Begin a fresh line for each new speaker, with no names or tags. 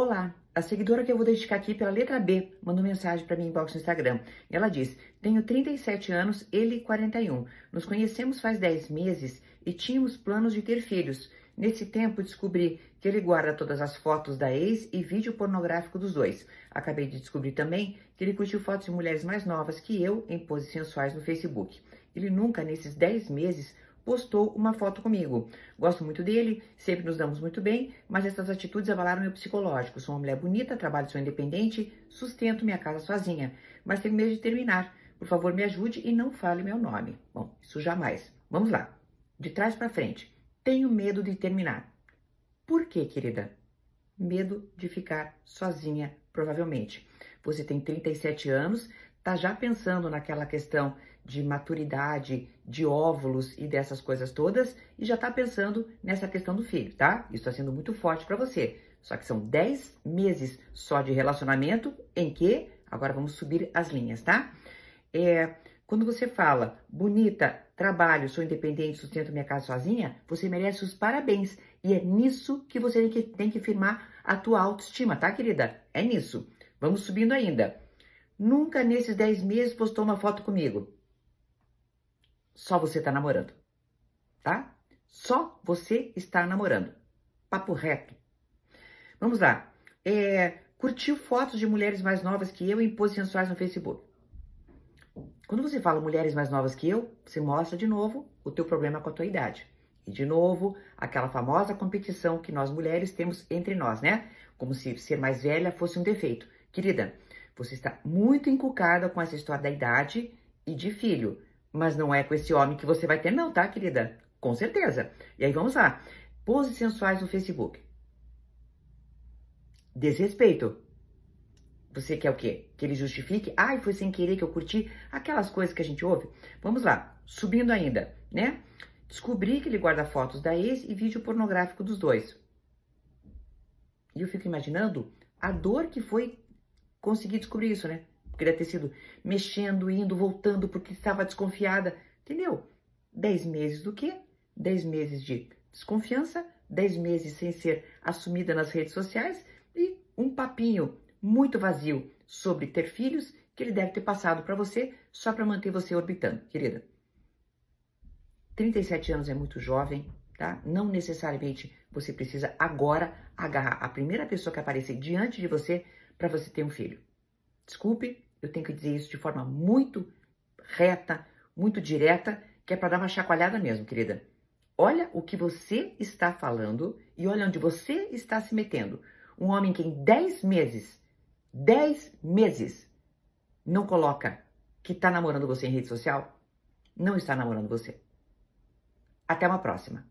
Olá, a seguidora que eu vou dedicar aqui pela letra B mandou mensagem para mim inbox no Instagram. Ela diz: Tenho 37 anos, ele 41. Nos conhecemos faz 10 meses e tínhamos planos de ter filhos. Nesse tempo descobri que ele guarda todas as fotos da ex e vídeo pornográfico dos dois. Acabei de descobrir também que ele curtiu fotos de mulheres mais novas que eu em poses sensuais no Facebook. Ele nunca, nesses 10 meses, postou uma foto comigo. Gosto muito dele, sempre nos damos muito bem, mas essas atitudes avalaram meu psicológico. Sou uma mulher bonita, trabalho, sou independente, sustento minha casa sozinha, mas tenho medo de terminar. Por favor, me ajude e não fale meu nome. Bom, isso jamais. Vamos lá. De trás para frente. Tenho medo de terminar. Por quê, querida? Medo de ficar sozinha, provavelmente. Você tem 37 anos, tá já pensando naquela questão de maturidade, de óvulos e dessas coisas todas, e já tá pensando nessa questão do filho, tá? Isso está sendo muito forte para você. Só que são 10 meses só de relacionamento em que, agora vamos subir as linhas, tá? É, quando você fala, bonita, trabalho, sou independente, sustento minha casa sozinha, você merece os parabéns. E é nisso que você tem que, tem que firmar a tua autoestima, tá, querida? É nisso. Vamos subindo ainda. Nunca nesses 10 meses postou uma foto comigo. Só você tá namorando, tá? Só você está namorando. Papo reto. Vamos lá. É, curtiu fotos de mulheres mais novas que eu em poses sensuais no Facebook. Quando você fala mulheres mais novas que eu, você mostra de novo o teu problema com a tua idade. E de novo, aquela famosa competição que nós mulheres temos entre nós, né? Como se ser mais velha fosse um defeito. Querida, você está muito encucada com essa história da idade e de filho. Mas não é com esse homem que você vai ter, não, tá, querida? Com certeza. E aí vamos lá. Poses sensuais no Facebook. Desrespeito. Você quer o quê? Que ele justifique? Ai, foi sem querer que eu curti. Aquelas coisas que a gente ouve. Vamos lá. Subindo ainda, né? Descobri que ele guarda fotos da ex e vídeo pornográfico dos dois. E eu fico imaginando a dor que foi consegui descobrir isso, né? Poderia ter sido mexendo, indo, voltando, porque estava desconfiada. Entendeu? Dez meses do quê? Dez meses de desconfiança, dez meses sem ser assumida nas redes sociais e um papinho muito vazio sobre ter filhos que ele deve ter passado para você só para manter você orbitando, querida. 37 anos é muito jovem, tá? Não necessariamente você precisa agora agarrar a primeira pessoa que aparecer diante de você para você ter um filho. Desculpe, eu tenho que dizer isso de forma muito reta, muito direta, que é para dar uma chacoalhada mesmo, querida. Olha o que você está falando e olha onde você está se metendo. Um homem que em 10 meses, 10 meses, não coloca que está namorando você em rede social, não está namorando você. Até uma próxima.